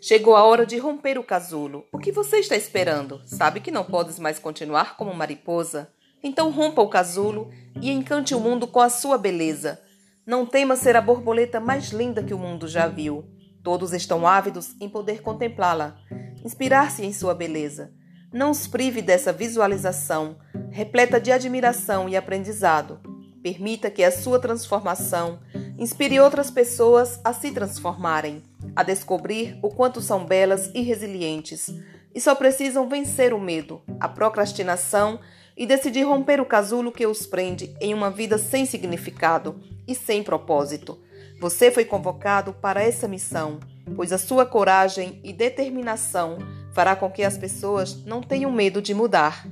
Chegou a hora de romper o casulo. O que você está esperando? Sabe que não podes mais continuar como mariposa? Então rompa o casulo e encante o mundo com a sua beleza. Não tema ser a borboleta mais linda que o mundo já viu. Todos estão ávidos em poder contemplá-la, inspirar-se em sua beleza. Não os prive dessa visualização, repleta de admiração e aprendizado. Permita que a sua transformação inspire outras pessoas a se transformarem, a descobrir o quanto são belas e resilientes, e só precisam vencer o medo, a procrastinação e decidir romper o casulo que os prende em uma vida sem significado e sem propósito. Você foi convocado para essa missão, pois a sua coragem e determinação fará com que as pessoas não tenham medo de mudar.